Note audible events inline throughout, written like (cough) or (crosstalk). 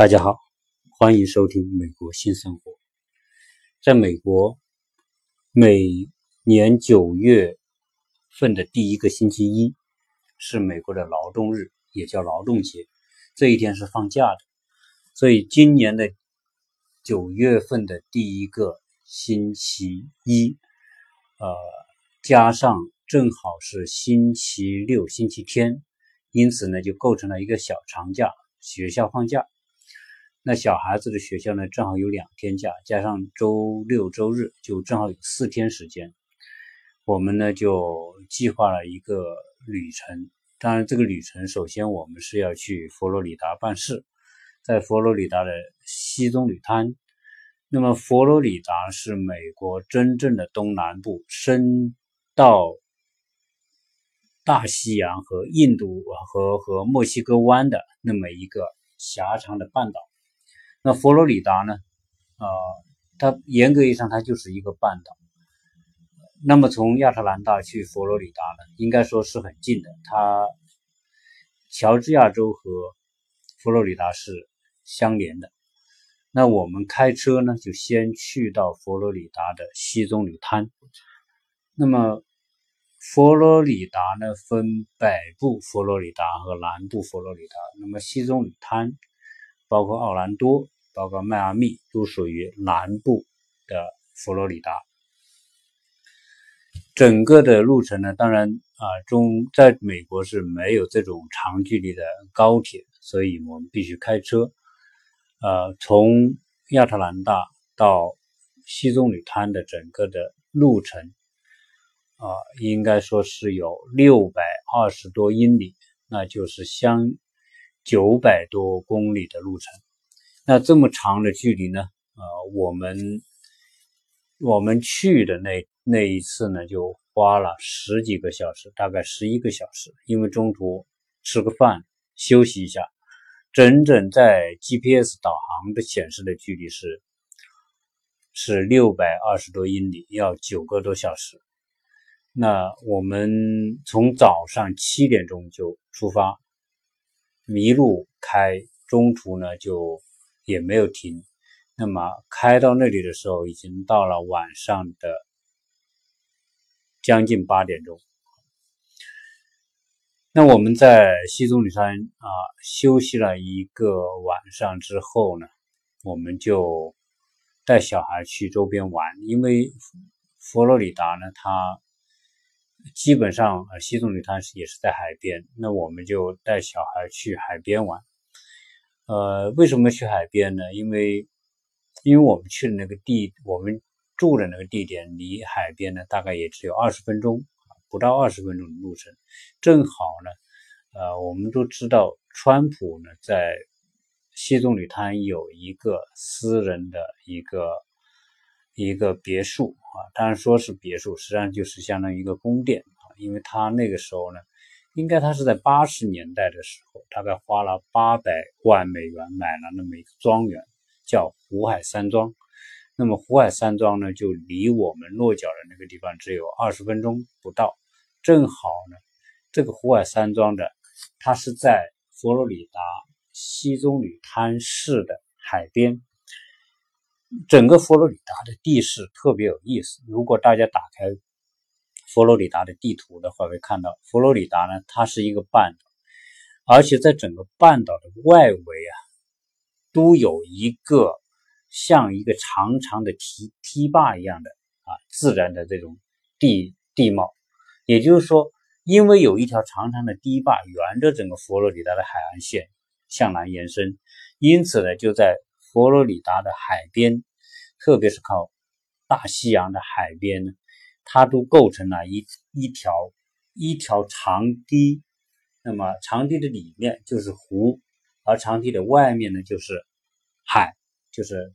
大家好，欢迎收听《美国新生活》。在美国，每年九月份的第一个星期一是美国的劳动日，也叫劳动节。这一天是放假的，所以今年的九月份的第一个星期一，呃，加上正好是星期六、星期天，因此呢，就构成了一个小长假，学校放假。那小孩子的学校呢，正好有两天假，加上周六周日，就正好有四天时间。我们呢就计划了一个旅程。当然，这个旅程首先我们是要去佛罗里达办事，在佛罗里达的西棕榈滩。那么，佛罗里达是美国真正的东南部，伸到大西洋和印度和和墨西哥湾的那么一个狭长的半岛。那佛罗里达呢？啊，它严格意义上它就是一个半岛。那么从亚特兰大去佛罗里达呢，应该说是很近的。它乔治亚州和佛罗里达是相连的。那我们开车呢，就先去到佛罗里达的西棕榈滩。那么佛罗里达呢，分北部佛罗里达和南部佛罗里达。那么西棕榈滩。包括奥兰多，包括迈阿密，都属于南部的佛罗里达。整个的路程呢，当然啊，中在美国是没有这种长距离的高铁，所以我们必须开车。呃，从亚特兰大到西棕榈滩的整个的路程啊，应该说是有六百二十多英里，那就是相。九百多公里的路程，那这么长的距离呢？呃，我们我们去的那那一次呢，就花了十几个小时，大概十一个小时，因为中途吃个饭休息一下，整整在 GPS 导航的显示的距离是是六百二十多英里，要九个多小时。那我们从早上七点钟就出发。迷路开，中途呢就也没有停。那么开到那里的时候，已经到了晚上的将近八点钟。那我们在西棕榈山啊休息了一个晚上之后呢，我们就带小孩去周边玩，因为佛罗里达呢，它。基本上，呃，西棕榈滩是也是在海边，那我们就带小孩去海边玩。呃，为什么去海边呢？因为，因为我们去的那个地，我们住的那个地点离海边呢，大概也只有二十分钟，不到二十分钟的路程。正好呢，呃，我们都知道，川普呢在西棕榈滩有一个私人的一个。一个别墅啊，当然说是别墅，实际上就是相当于一个宫殿啊。因为他那个时候呢，应该他是在八十年代的时候，大概花了八百万美元买了那么一个庄园，叫湖海山庄。那么湖海山庄呢，就离我们落脚的那个地方只有二十分钟不到。正好呢，这个湖海山庄的，它是在佛罗里达西棕榈滩市的海边。整个佛罗里达的地势特别有意思。如果大家打开佛罗里达的地图的话，会看到佛罗里达呢，它是一个半岛，而且在整个半岛的外围啊，都有一个像一个长长的堤堤坝一样的啊自然的这种地地貌。也就是说，因为有一条长长的堤坝沿着整个佛罗里达的海岸线向南延伸，因此呢，就在佛罗里达的海边，特别是靠大西洋的海边呢，它都构成了一一条一条长堤。那么长堤的里面就是湖，而长堤的外面呢就是海，就是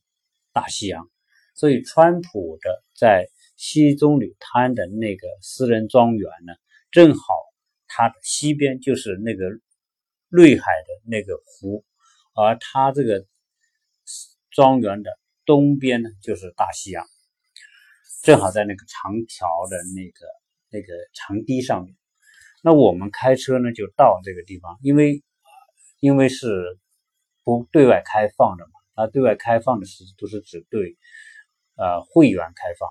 大西洋。所以，川普的在西棕榈滩的那个私人庄园呢，正好它的西边就是那个内海的那个湖，而它这个。庄园的东边呢，就是大西洋，正好在那个长条的那个那个长堤上面。那我们开车呢，就到这个地方，因为因为是不对外开放的嘛，那对外开放的是都是只对呃会员开放。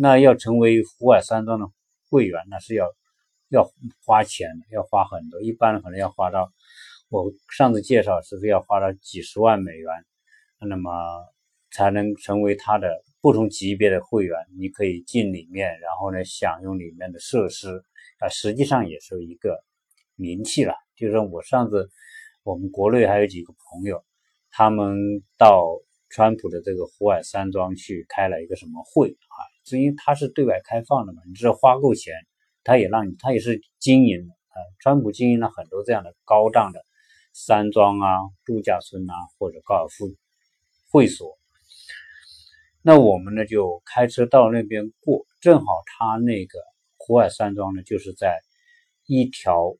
那要成为福尔山庄的会员，那是要要花钱，要花很多，一般可能要花到我上次介绍是不是要花到几十万美元，那么才能成为他的不同级别的会员。你可以进里面，然后呢享用里面的设施啊，实际上也是一个名气了。就是我上次我们国内还有几个朋友，他们到川普的这个福尔山庄去开了一个什么会啊？是因为它是对外开放的嘛，你只要花够钱，他也让你，他也是经营的啊。川普经营了很多这样的高档的山庄啊、度假村啊或者高尔夫会所。那我们呢就开车到那边过，正好他那个湖尔山庄呢就是在一条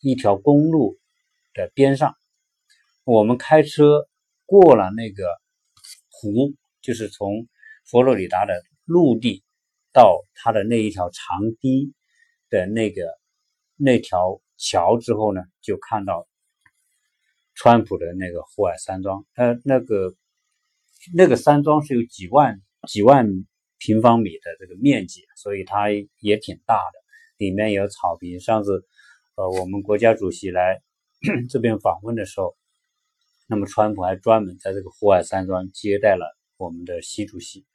一条公路的边上，我们开车过了那个湖，就是从。佛罗里达的陆地到它的那一条长堤的那个那条桥之后呢，就看到川普的那个户外山庄。呃，那个那个山庄是有几万几万平方米的这个面积，所以它也挺大的。里面有草坪。上次呃，我们国家主席来 (clears throat) 这边访问的时候，那么川普还专门在这个户外山庄接待了我们的习主席。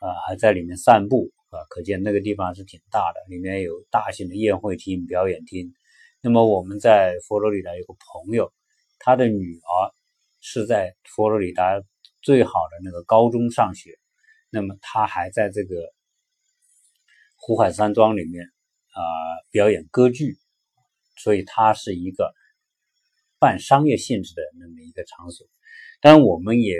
啊，还在里面散步啊，可见那个地方是挺大的，里面有大型的宴会厅、表演厅。那么我们在佛罗里达有个朋友，他的女儿是在佛罗里达最好的那个高中上学，那么他还在这个湖海山庄里面啊表演歌剧，所以它是一个半商业性质的那么一个场所。当然我们也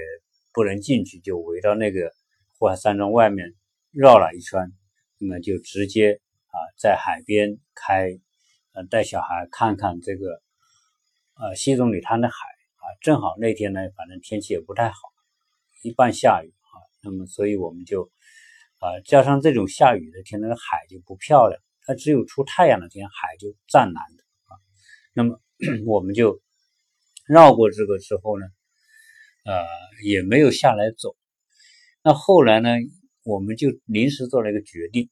不能进去，就围到那个。或山庄外面绕了一圈，那么就直接啊在海边开，呃带小孩看看这个呃西总里滩的海啊，正好那天呢反正天气也不太好，一半下雨啊，那么所以我们就啊加上这种下雨的天，那个海就不漂亮，它只有出太阳的天海就湛蓝的啊，那么 (clears throat) 我们就绕过这个之后呢，呃也没有下来走。那后来呢，我们就临时做了一个决定，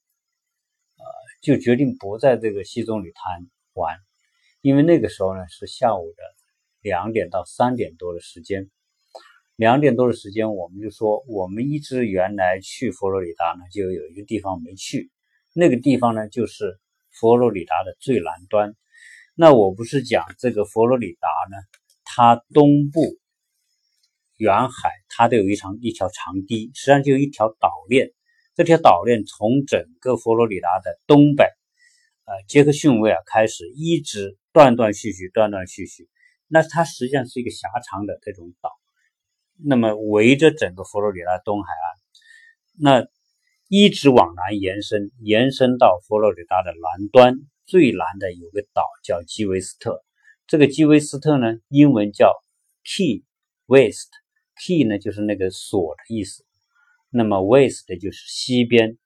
呃，就决定不在这个西棕榈滩玩，因为那个时候呢是下午的两点到三点多的时间，两点多的时间，我们就说我们一直原来去佛罗里达呢，就有一个地方没去，那个地方呢就是佛罗里达的最南端。那我不是讲这个佛罗里达呢，它东部。远海它都有一长一条长堤，实际上就一条岛链。这条岛链从整个佛罗里达的东北，呃，杰克逊维尔开始，一直断断续续，断断续续。那它实际上是一个狭长的这种岛，那么围着整个佛罗里达东海岸，那一直往南延伸，延伸到佛罗里达的南端，最南的有个岛叫基维斯特。这个基维斯特呢，英文叫 Key West。Key 呢就是那个锁的意思，那么 West 就是西边，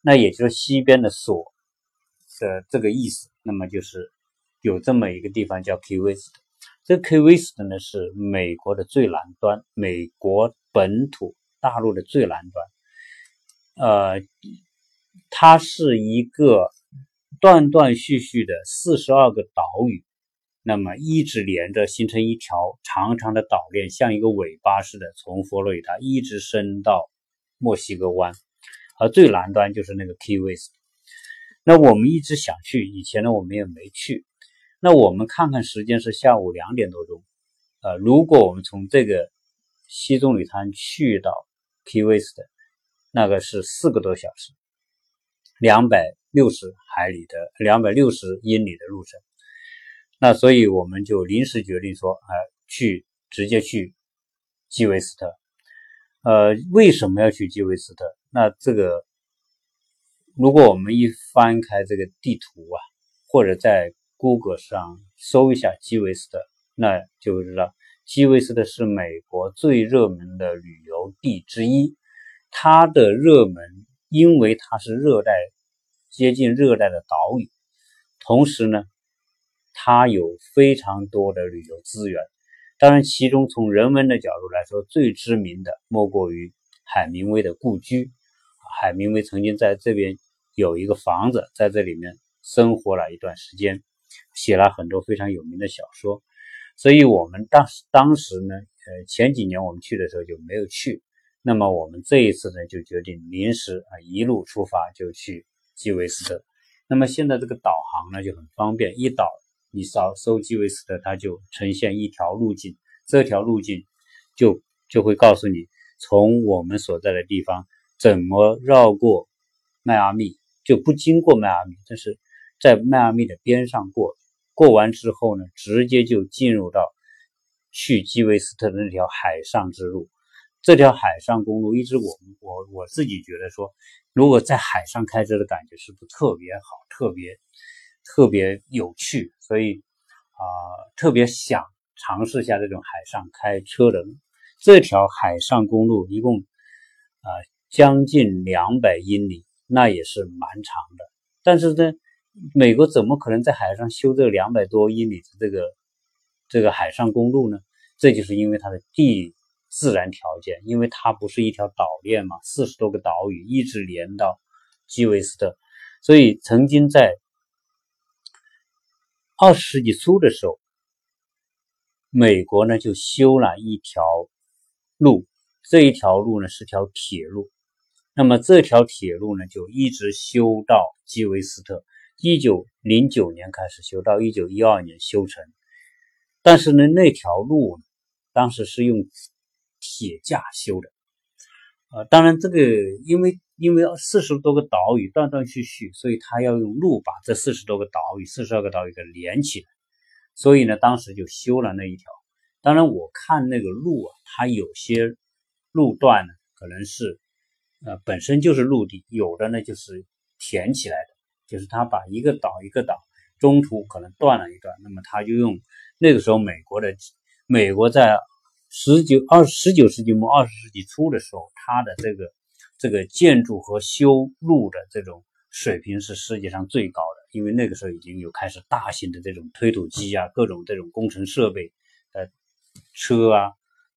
那也就是西边的锁的这个意思。那么就是有这么一个地方叫 Key West，这 Key West 呢是美国的最南端，美国本土大陆的最南端。呃，它是一个断断续续的四十二个岛屿。那么一直连着，形成一条长长的岛链，像一个尾巴似的，从佛罗里达一直伸到墨西哥湾，而最南端就是那个 Key West。那我们一直想去，以前呢我们也没去。那我们看看时间是下午两点多钟，呃，如果我们从这个西棕榈滩去到 Key West，那个是四个多小时，两百六十海里的，两百六十英里的路程。那所以我们就临时决定说，呃，去直接去基维斯特。呃，为什么要去基维斯特？那这个，如果我们一翻开这个地图啊，或者在 Google 上搜一下基维斯特，那就知道基维斯特是美国最热门的旅游地之一。它的热门，因为它是热带，接近热带的岛屿，同时呢。它有非常多的旅游资源，当然，其中从人文的角度来说，最知名的莫过于海明威的故居。海明威曾经在这边有一个房子，在这里面生活了一段时间，写了很多非常有名的小说。所以，我们当时当时呢，呃，前几年我们去的时候就没有去。那么，我们这一次呢，就决定临时啊，一路出发就去基韦斯特。那么现在这个导航呢就很方便，一导你扫搜基韦斯特，它就呈现一条路径，这条路径就就会告诉你从我们所在的地方怎么绕过迈阿密，就不经过迈阿密，但是在迈阿密的边上过。过完之后呢，直接就进入到去基韦斯特的那条海上之路。这条海上公路一直，我我我自己觉得说，如果在海上开车的感觉是不是特别好，特别特别有趣，所以啊，特别想尝试一下这种海上开车的。这条海上公路一共啊将近两百英里，那也是蛮长的。但是呢。美国怎么可能在海上修这两百多英里的这个这个海上公路呢？这就是因为它的地自然条件，因为它不是一条岛链嘛，四十多个岛屿一直连到基韦斯特，所以曾经在二十世纪初的时候，美国呢就修了一条路，这一条路呢是条铁路，那么这条铁路呢就一直修到基韦斯特。一九零九年开始修，到一九一二年修成。但是呢，那条路当时是用铁架修的。呃，当然这个因为因为四十多个岛屿断断续续，所以他要用路把这四十多个岛屿、四十二个岛屿给连起来。所以呢，当时就修了那一条。当然，我看那个路啊，它有些路段呢可能是呃本身就是陆地，有的呢就是填起来的。就是他把一个岛一个岛中途可能断了一段，那么他就用那个时候美国的美国在十九二十九世纪末二十世纪初的时候，它的这个这个建筑和修路的这种水平是世界上最高的，因为那个时候已经有开始大型的这种推土机啊，各种这种工程设备的车啊，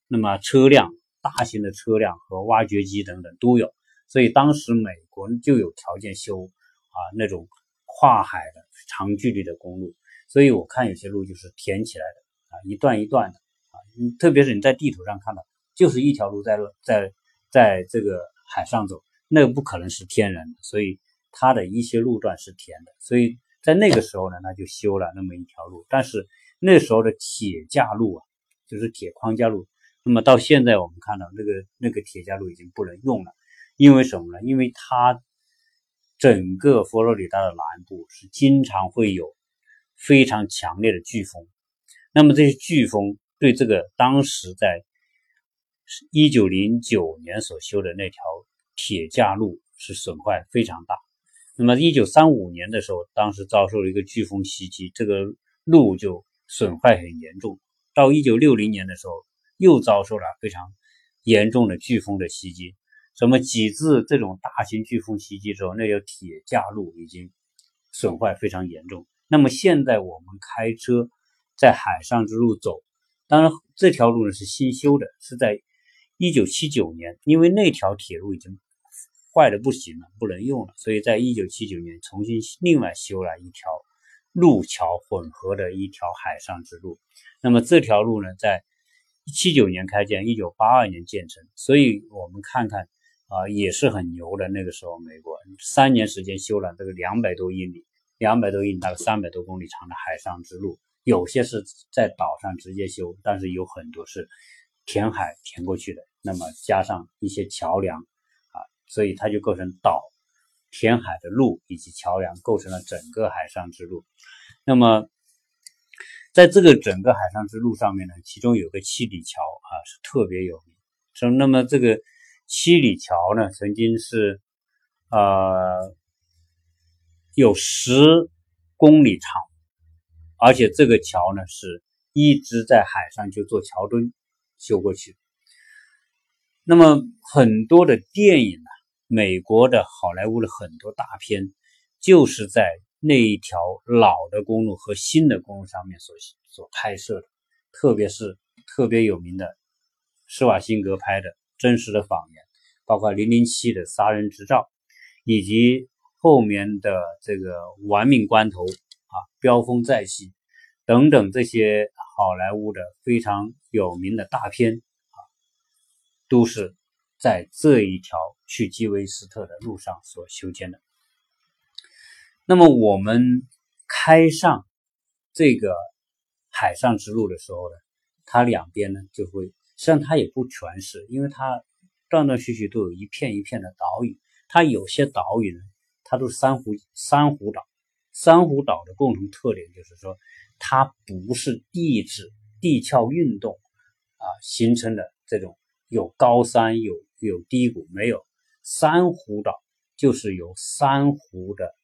那么车辆大型的车辆和挖掘机等等都有，所以当时美国就有条件修。啊，那种跨海的长距离的公路，所以我看有些路就是填起来的啊，一段一段的啊，你特别是你在地图上看到，就是一条路在在在这个海上走，那个不可能是天然的，所以它的一些路段是填的，所以在那个时候呢，那就修了那么一条路，但是那时候的铁架路啊，就是铁框架路，那么到现在我们看到那个那个铁架路已经不能用了，因为什么呢？因为它。整个佛罗里达的南部是经常会有非常强烈的飓风，那么这些飓风对这个当时在一九零九年所修的那条铁架路是损坏非常大。那么一九三五年的时候，当时遭受了一个飓风袭击，这个路就损坏很严重。到一九六零年的时候，又遭受了非常严重的飓风的袭击。什么几次这种大型飓风袭击之后，那条铁架路已经损坏非常严重。那么现在我们开车在海上之路走，当然这条路呢是新修的，是在一九七九年，因为那条铁路已经坏的不行了，不能用了，所以在一九七九年重新另外修了一条路桥混合的一条海上之路。那么这条路呢，在七九年开建，一九八二年建成，所以我们看看。啊，也是很牛的。那个时候，美国三年时间修了这个两百多英里，两百多英里，大概三百多公里长的海上之路。有些是在岛上直接修，但是有很多是填海填过去的。那么加上一些桥梁啊，所以它就构成岛填海的路以及桥梁，构成了整个海上之路。那么在这个整个海上之路上面呢，其中有个七里桥啊，是特别有名。说那么这个。七里桥呢，曾经是呃有十公里长，而且这个桥呢是一直在海上就做桥墩修过去。那么很多的电影呢，美国的好莱坞的很多大片，就是在那一条老的公路和新的公路上面所所拍摄的，特别是特别有名的施瓦辛格拍的《真实的谎言》，包括《零零七》的杀人执照，以及后面的这个《玩命关头》啊，《飙风再起》等等这些好莱坞的非常有名的大片啊，都是在这一条去基韦斯特的路上所修建的。那么我们开上这个海上之路的时候呢，它两边呢就会，实际上它也不全是，因为它断断续续都有一片一片的岛屿。它有些岛屿呢，它都是珊瑚珊瑚岛。珊瑚岛的共同特点就是说，它不是地质地壳运动啊形成的这种有高山有有低谷，没有珊瑚岛就是有珊瑚的。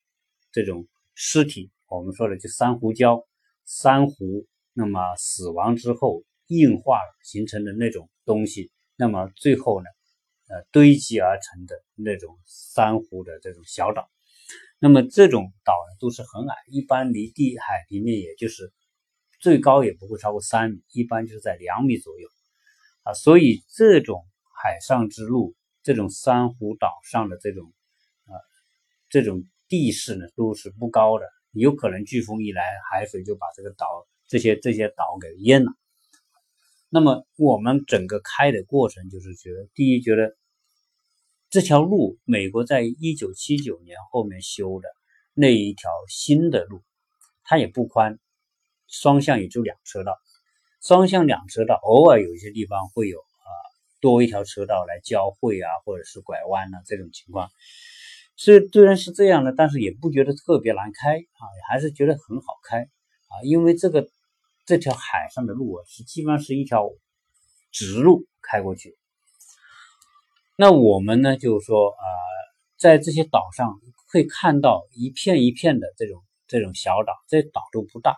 这种尸体，我们说的就珊瑚礁，珊瑚那么死亡之后硬化形成的那种东西，那么最后呢，呃堆积而成的那种珊瑚的这种小岛，那么这种岛呢都是很矮，一般离地海平面也就是最高也不会超过三米，一般就是在两米左右啊，所以这种海上之路，这种珊瑚岛上的这种啊这种。地势呢都是不高的，有可能飓风一来，海水就把这个岛这些这些岛给淹了。那么我们整个开的过程就是觉得，第一觉得这条路，美国在一九七九年后面修的那一条新的路，它也不宽，双向也就两车道，双向两车道，偶尔有一些地方会有啊多一条车道来交汇啊，或者是拐弯啊这种情况。所以虽然是这样的，但是也不觉得特别难开啊，还是觉得很好开啊。因为这个这条海上的路啊，是基本上是一条直路开过去。那我们呢，就是说啊，在这些岛上会看到一片一片的这种这种小岛，这些岛都不大，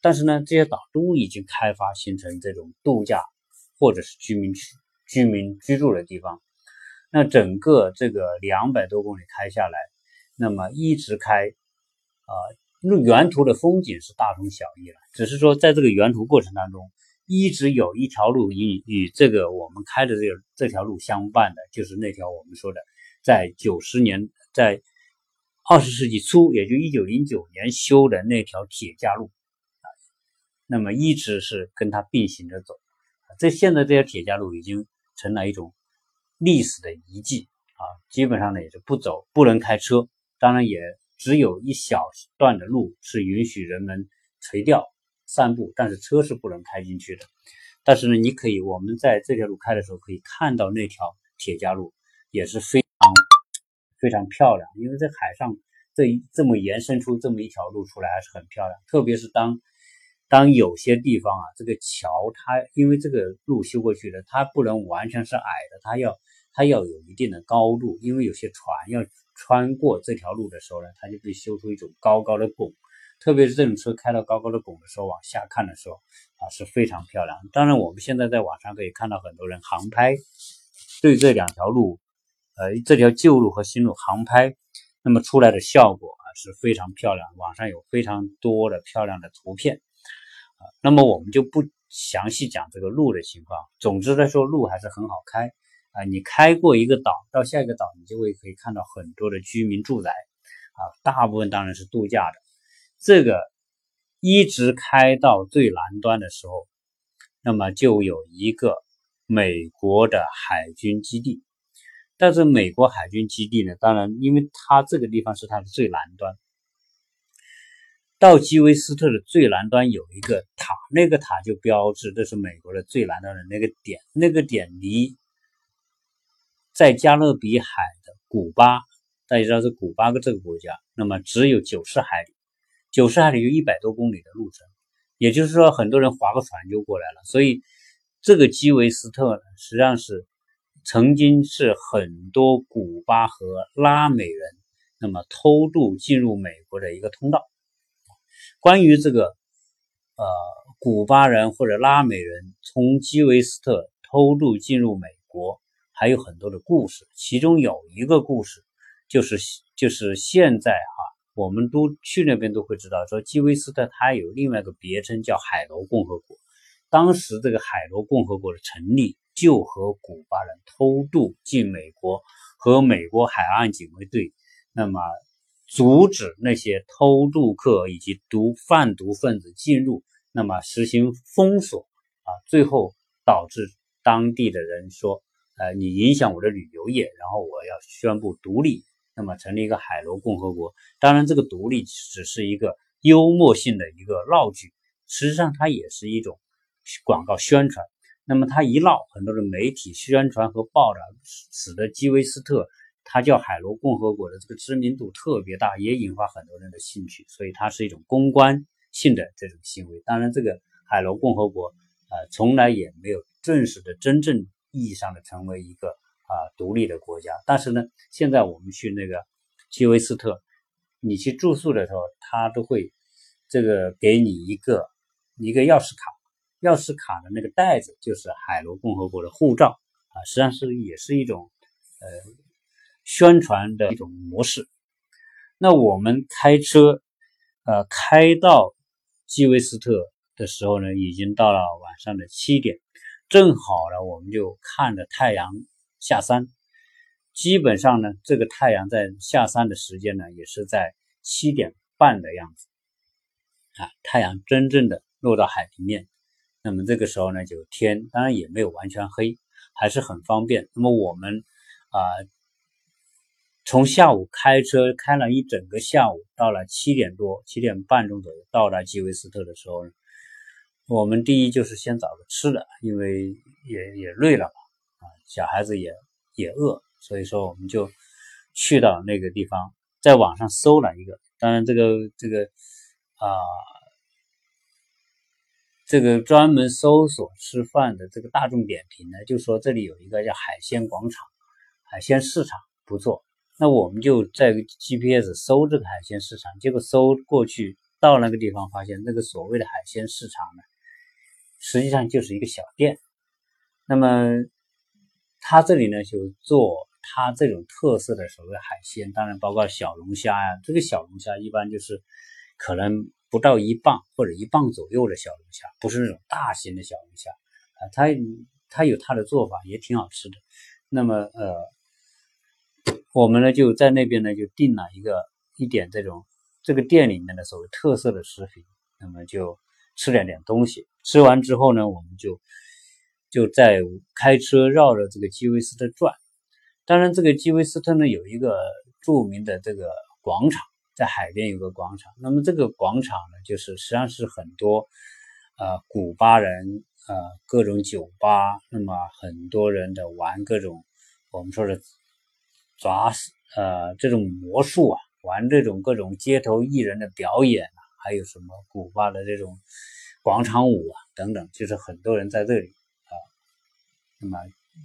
但是呢，这些岛都已经开发形成这种度假或者是居民区居民居住的地方。那整个这个两百多公里开下来，那么一直开，啊，沿途的风景是大同小异了。只是说，在这个沿途过程当中，一直有一条路与与这个我们开的这个这条路相伴的，就是那条我们说的，在九十年，在二十世纪初，也就一九零九年修的那条铁架路，啊，那么一直是跟它并行着走。这现在这条铁架路已经成了一种。历史的遗迹啊，基本上呢也是不走，不能开车。当然也只有一小段的路是允许人们垂钓散步，但是车是不能开进去的。但是呢，你可以我们在这条路开的时候，可以看到那条铁架路也是非常非常漂亮。因为在海上这一这么延伸出这么一条路出来，还是很漂亮。特别是当当有些地方啊，这个桥它因为这个路修过去的，它不能完全是矮的，它要。它要有一定的高度，因为有些船要穿过这条路的时候呢，它就会修出一种高高的拱。特别是这种车开到高高的拱的时候，往下看的时候啊，是非常漂亮。当然，我们现在在网上可以看到很多人航拍，对这两条路，呃，这条旧路和新路航拍，那么出来的效果啊是非常漂亮。网上有非常多的漂亮的图片啊，那么我们就不详细讲这个路的情况。总之来说，路还是很好开。啊，你开过一个岛到下一个岛，你就会可以看到很多的居民住宅，啊，大部分当然是度假的。这个一直开到最南端的时候，那么就有一个美国的海军基地。但是美国海军基地呢，当然因为它这个地方是它的最南端，到基韦斯特的最南端有一个塔，那个塔就标志这是美国的最南端的那个点，那个点离。在加勒比海的古巴，大家知道是古巴这个国家，那么只有九十海里，九十海里有一百多公里的路程，也就是说很多人划个船就过来了。所以这个基韦斯特呢，实际上是曾经是很多古巴和拉美人那么偷渡进入美国的一个通道。关于这个呃古巴人或者拉美人从基韦斯特偷渡进入美。还有很多的故事，其中有一个故事，就是就是现在哈，我们都去那边都会知道，说基韦斯特它有另外一个别称叫海螺共和国，当时这个海螺共和国的成立，就和古巴人偷渡进美国和美国海岸警卫队，那么阻止那些偷渡客以及毒贩毒分子进入，那么实行封锁啊，最后导致当地的人说，呃，你影响我的旅游业，然后我要宣布独立，那么成立一个海螺共和国。当然，这个独立只是一个幽默性的一个闹剧，实际上它也是一种。广告宣传，那么它一闹，很多的媒体宣传和报道，使得基威斯特他叫海螺共和国的这个知名度特别大，也引发很多人的兴趣，所以它是一种公关性的这种行为。当然，这个海螺共和国呃从来也没有正式的、真正意义上的成为一个啊独立的国家。但是呢，现在我们去那个基威斯特，你去住宿的时候，他都会这个给你一个一个钥匙卡。钥匙卡的那个袋子就是海螺共和国的护照啊，实际上是也是一种呃宣传的一种模式。那我们开车呃开到基韦斯特的时候呢，已经到了晚上的七点，正好呢我们就看着太阳下山。基本上呢，这个太阳在下山的时间呢，也是在七点半的样子啊，太阳真正的落到海平面。那么这个时候呢，就天当然也没有完全黑，还是很方便。那么我们啊，从下午开车开了一整个下午，到了七点多、七点半钟左右到达基维斯特的时候呢，我们第一就是先找个吃的，因为也也累了嘛，啊，小孩子也也饿，所以说我们就去到那个地方，在网上搜了一个，当然这个这个啊。这个专门搜索吃饭的这个大众点评呢，就说这里有一个叫海鲜广场、海鲜市场不错。那我们就在 GPS 搜这个海鲜市场，结果搜过去到那个地方，发现那个所谓的海鲜市场呢，实际上就是一个小店。那么他这里呢，就做他这种特色的所谓海鲜，当然包括小龙虾呀。这个小龙虾一般就是可能。不到一磅或者一磅左右的小龙虾，不是那种大型的小龙虾啊，它它有它的做法，也挺好吃的。那么呃，我们呢就在那边呢就订了一个一点这种这个店里面的所谓特色的食品，那么就吃点点东西。吃完之后呢，我们就就在开车绕着这个基维斯特转。当然，这个基维斯特呢有一个著名的这个广场。在海边有个广场，那么这个广场呢，就是实际上是很多呃古巴人呃各种酒吧，那么很多人的玩各种我们说的抓呃这种魔术啊，玩这种各种街头艺人的表演啊，还有什么古巴的这种广场舞啊等等，就是很多人在这里啊，那么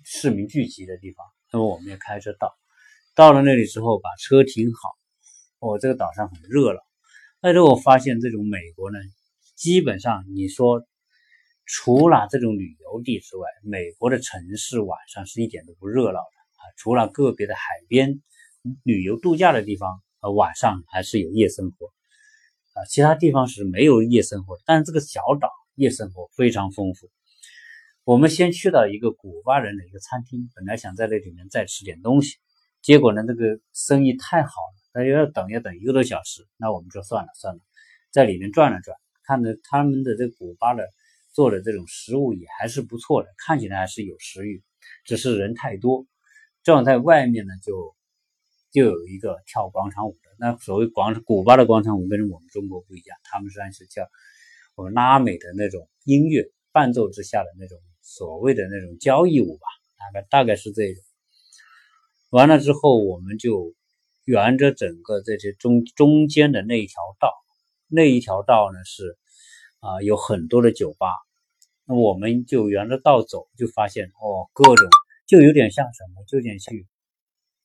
市民聚集的地方，那么我们也开车到，到了那里之后把车停好。我这个岛上很热闹，但是我发现这种美国呢，基本上你说除了这种旅游地之外，美国的城市晚上是一点都不热闹的啊。除了个别的海边旅游度假的地方，呃，晚上还是有夜生活啊，其他地方是没有夜生活。但是这个小岛夜生活非常丰富。我们先去到一个古巴人的一个餐厅，本来想在那里面再吃点东西，结果呢，这个生意太好了。那要等要等一个多小时，那我们就算了算了，在里面转了转，看着他们的这古巴的做的这种食物也还是不错的，看起来还是有食欲，只是人太多。正好在外面呢，就就有一个跳广场舞的。那所谓广场古巴的广场舞跟我们中国不一样，他们实际上是叫我们拉美的那种音乐伴奏之下的那种所谓的那种交谊舞吧，大概大概是这种。完了之后，我们就。沿着整个这些中中间的那一条道，那一条道呢是啊有很多的酒吧，那我们就沿着道走，就发现哦各种就有点像什么，就有点像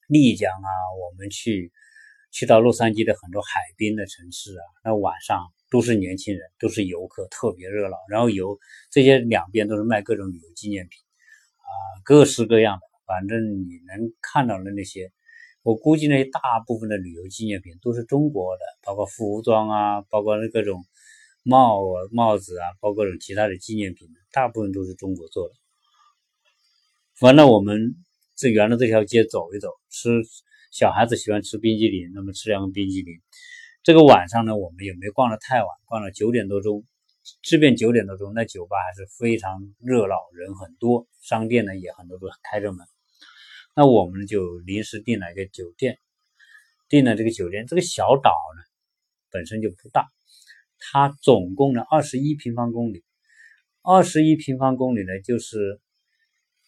丽江啊，我们去去到洛杉矶的很多海滨的城市啊，那晚上都是年轻人，都是游客，特别热闹。然后有这些两边都是卖各种旅游纪念品啊，各式各样的，反正你能看到的那些。我估计呢，大部分的旅游纪念品都是中国的，包括服装啊，包括那各种帽帽子啊，包括其他的纪念品，大部分都是中国做的。完了，我们这沿着这条街走一走，吃小孩子喜欢吃冰激凌，那么吃两个冰激凌。这个晚上呢，我们也没逛得太晚，逛到九点多钟。这边九点多钟，那酒吧还是非常热闹，人很多，商店呢也很多都开着门。那我们就临时订了一个酒店，订了这个酒店。这个小岛呢本身就不大，它总共呢二十一平方公里，二十一平方公里呢就是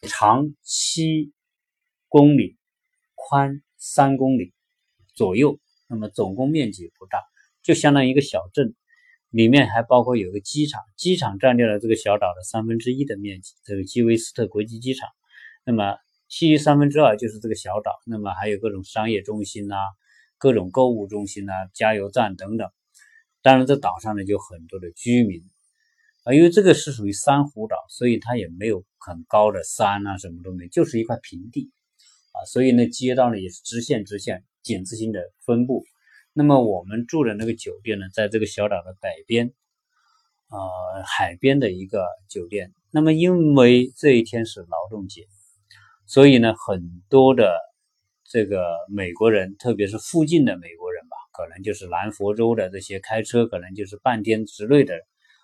长七公里，宽三公里左右。那么总共面积不大，就相当于一个小镇。里面还包括有个机场，机场占掉了这个小岛的三分之一的面积，这个基韦斯特国际机场。那么其余三分之二就是这个小岛，那么还有各种商业中心呐，各种购物中心呐，加油站等等。当然，这岛上呢就很多的居民啊，因为这个是属于珊瑚岛，所以它也没有很高的山啊，什么都没，就是一块平地啊，所以呢街道呢也是直线直线井字形的分布。那么我们住的那个酒店呢，在这个小岛的北边，呃，海边的一个酒店。那么因为这一天是劳动节，所以呢，很多的这个美国人，特别是附近的美国人吧，可能就是南佛州的这些开车，可能就是半天之内的，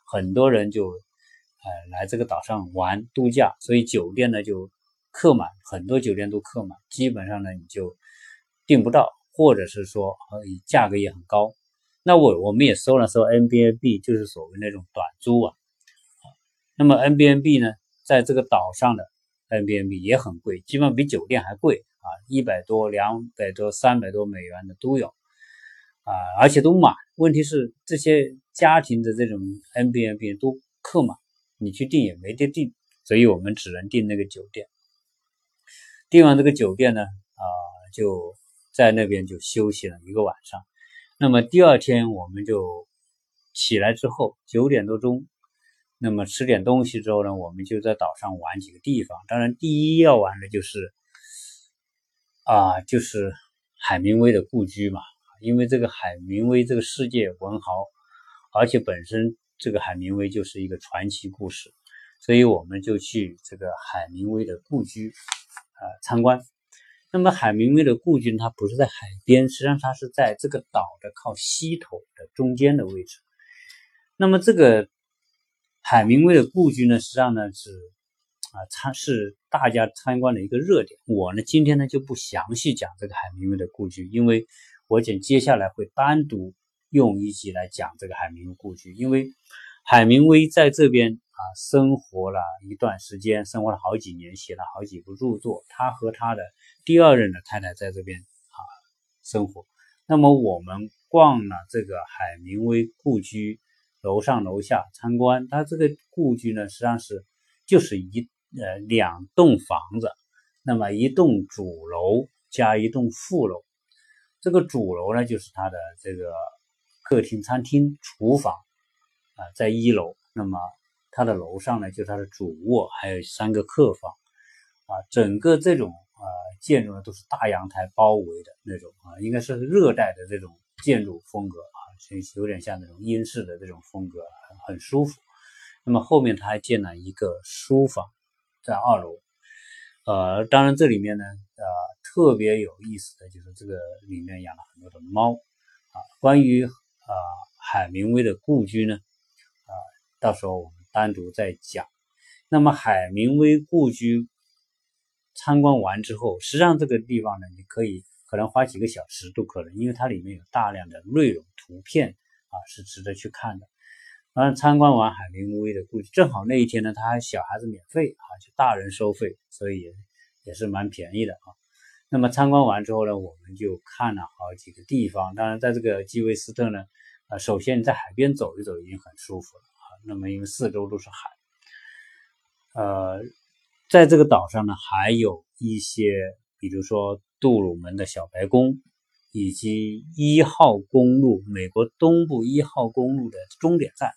很多人就呃来这个岛上玩度假，所以酒店呢就客满，很多酒店都客满，基本上呢你就订不到。或者是说，呃，价格也很高。那我我们也搜了搜 N B N B，就是所谓那种短租啊。那么 N B N B 呢，在这个岛上的 N B N B 也很贵，基本上比酒店还贵啊，一百多、两百多、三百多美元的都有啊，而且都满。问题是这些家庭的这种 N B N B 都客满，你去订也没得订，所以我们只能订那个酒店。订完这个酒店呢，啊，就。在那边就休息了一个晚上，那么第二天我们就起来之后九点多钟，那么吃点东西之后呢，我们就在岛上玩几个地方。当然，第一要玩的就是啊，就是海明威的故居嘛，因为这个海明威这个世界文豪，而且本身这个海明威就是一个传奇故事，所以我们就去这个海明威的故居啊参观。那么海明威的故居，它不是在海边，实际上它是在这个岛的靠西头的中间的位置。那么这个海明威的故居呢，实际上呢是啊参是大家参观的一个热点。我呢今天呢就不详细讲这个海明威的故居，因为我讲接下来会单独用一集来讲这个海明威故居，因为海明威在这边。啊，生活了一段时间，生活了好几年，写了好几部著作。他和他的第二任的太太在这边啊生活。那么我们逛了这个海明威故居，楼上楼下参观。他这个故居呢，实际上是就是一呃两栋房子，那么一栋主楼加一栋副楼。这个主楼呢，就是他的这个客厅、餐厅、厨房啊，在一楼。那么它的楼上呢，就是它的主卧，还有三个客房，啊，整个这种啊建筑呢都是大阳台包围的那种啊，应该是热带的这种建筑风格啊，所以有点像那种英式的这种风格，很舒服。那么后面它还建了一个书房在二楼，呃，当然这里面呢，呃，特别有意思的就是这个里面养了很多的猫啊。关于啊海明威的故居呢，啊，到时候。单独再讲。那么海明威故居参观完之后，实际上这个地方呢，你可以可能花几个小时都可能，因为它里面有大量的内容图片啊，是值得去看的。当然参观完海明威的故居，正好那一天呢，他还小孩子免费啊，就大人收费，所以也是蛮便宜的啊。那么参观完之后呢，我们就看了好几个地方。当然，在这个基韦斯特呢，啊，首先你在海边走一走已经很舒服了。那么，因为四周都是海，呃，在这个岛上呢，还有一些，比如说杜鲁门的小白宫，以及一号公路，美国东部一号公路的终点站，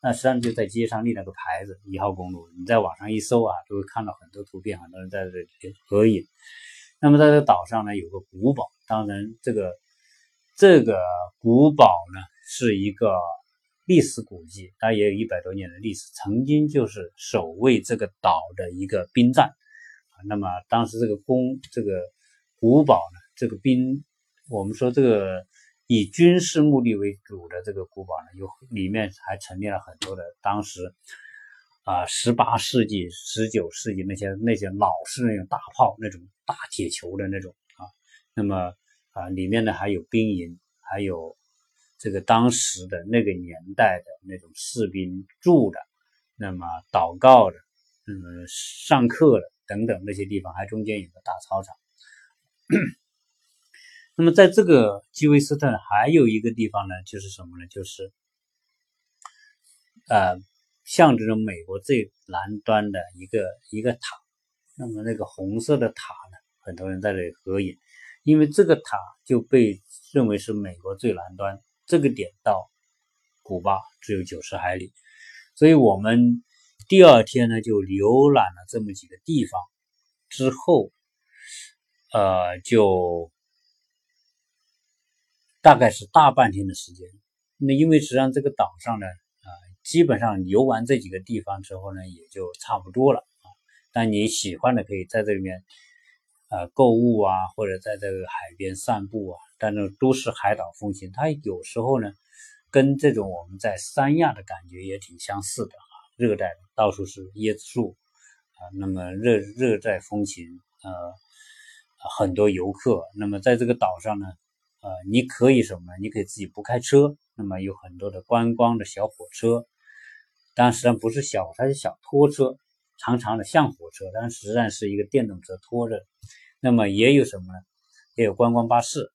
那实际上就在街上立了个牌子“一号公路”。你在网上一搜啊，就会看到很多图片，很多人在这里合影。那么，在这个岛上呢，有个古堡，当然，这个这个古堡呢，是一个。历史古迹，它也有一百多年的历史，曾经就是守卫这个岛的一个兵站啊。那么当时这个宫这个古堡呢，这个兵，我们说这个以军事目的为主的这个古堡呢，有里面还陈列了很多的当时啊十八世纪、十九世纪那些那些老式那种大炮、那种大铁球的那种啊。那么啊，里面呢还有兵营，还有。这个当时的那个年代的那种士兵住的，那么祷告的，那么上课的等等那些地方，还中间有个大操场。那么在这个基韦斯特还有一个地方呢，就是什么呢？就是呃，象征着美国最南端的一个一个塔。那么那个红色的塔呢，很多人在这里合影，因为这个塔就被认为是美国最南端。这个点到古巴只有九十海里，所以我们第二天呢就浏览了这么几个地方，之后，呃，就大概是大半天的时间。那因为实际上这个岛上呢，啊，基本上游完这几个地方之后呢，也就差不多了啊。但你喜欢的可以在这里面，呃，购物啊，或者在这个海边散步啊。但是都市海岛风情，它有时候呢，跟这种我们在三亚的感觉也挺相似的啊。热带到处是椰子树啊，那么热热带风情，呃，很多游客。那么在这个岛上呢，呃，你可以什么呢？你可以自己不开车，那么有很多的观光的小火车，但实际上不是小，它是小拖车，长长的像火车，但实际上是一个电动车拖着。那么也有什么呢？也有观光巴士。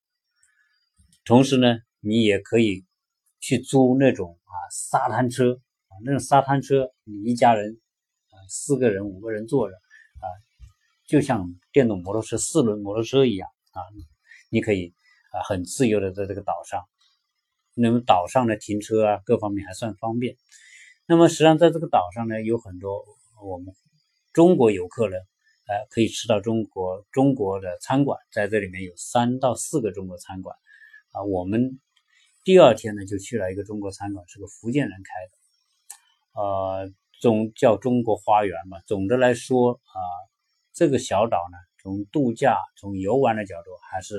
同时呢，你也可以去租那种啊沙滩车啊，那种沙滩车，你一家人啊四个人五个人坐着啊，就像电动摩托车四轮摩托车一样啊，你可以啊很自由的在这个岛上。那么岛上的停车啊各方面还算方便。那么实际上在这个岛上呢，有很多我们中国游客呢，呃可以吃到中国中国的餐馆，在这里面有三到四个中国餐馆。啊，我们第二天呢就去了一个中国餐馆，是个福建人开的，呃，总叫中国花园嘛。总的来说啊，这个小岛呢，从度假、从游玩的角度，还是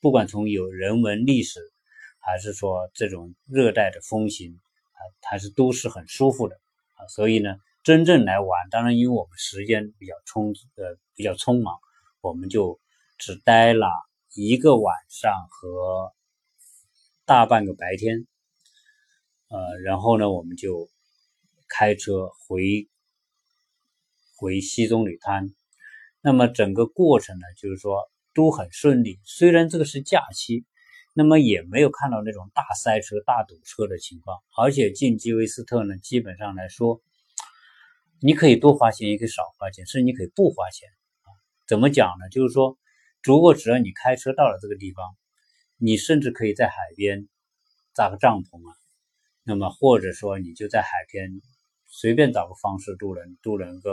不管从有人文历史，还是说这种热带的风情啊，还是都是很舒服的啊。所以呢，真正来玩，当然因为我们时间比较充呃比较匆忙，我们就只待了。一个晚上和大半个白天，呃，然后呢，我们就开车回回西棕榈滩。那么整个过程呢，就是说都很顺利。虽然这个是假期，那么也没有看到那种大塞车、大堵车的情况。而且进基韦斯特呢，基本上来说，你可以多花钱，也可以少花钱，甚至你可以不花钱。怎么讲呢？就是说。如果只要你开车到了这个地方，你甚至可以在海边扎个帐篷啊，那么或者说你就在海边随便找个方式都能都能够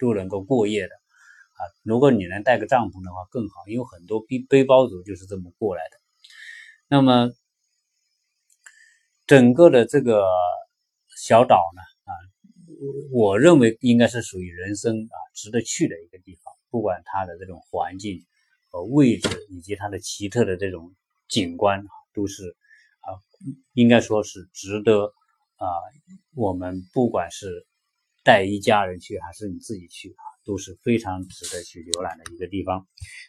都能够过夜的啊。如果你能带个帐篷的话更好，因为很多背背包族就是这么过来的。那么整个的这个小岛呢啊，我认为应该是属于人生啊值得去的一个地方，不管它的这种环境。位置以及它的奇特的这种景观，都是啊，应该说是值得啊，我们不管是带一家人去还是你自己去啊，都是非常值得去浏览的一个地方。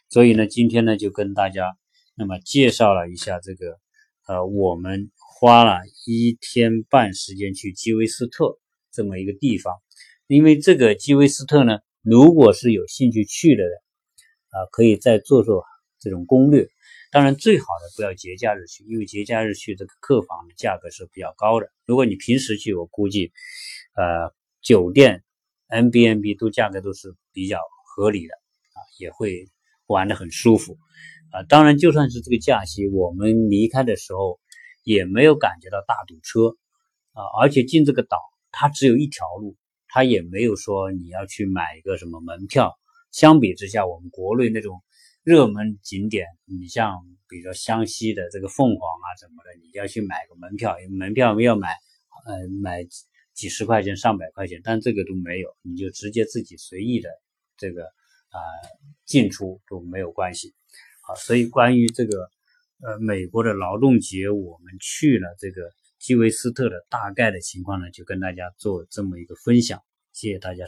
所以呢，今天呢就跟大家那么介绍了一下这个呃，我们花了一天半时间去基韦斯特这么一个地方。因为这个基韦斯特呢，如果是有兴趣去的人。啊，可以再做做这种攻略。当然，最好的不要节假日去，因为节假日去这个客房的价格是比较高的。如果你平时去，我估计，呃，酒店、N B N B 都价格都是比较合理的啊，也会玩的很舒服啊。当然，就算是这个假期，我们离开的时候也没有感觉到大堵车啊，而且进这个岛它只有一条路，它也没有说你要去买一个什么门票。相比之下，我们国内那种热门景点，你像比如说湘西的这个凤凰啊什么的，你要去买个门票，门票要买，呃，买几十块钱、上百块钱，但这个都没有，你就直接自己随意的这个啊进出都没有关系。好，所以关于这个呃美国的劳动节，我们去了这个基韦斯特的大概的情况呢，就跟大家做这么一个分享，谢谢大家收。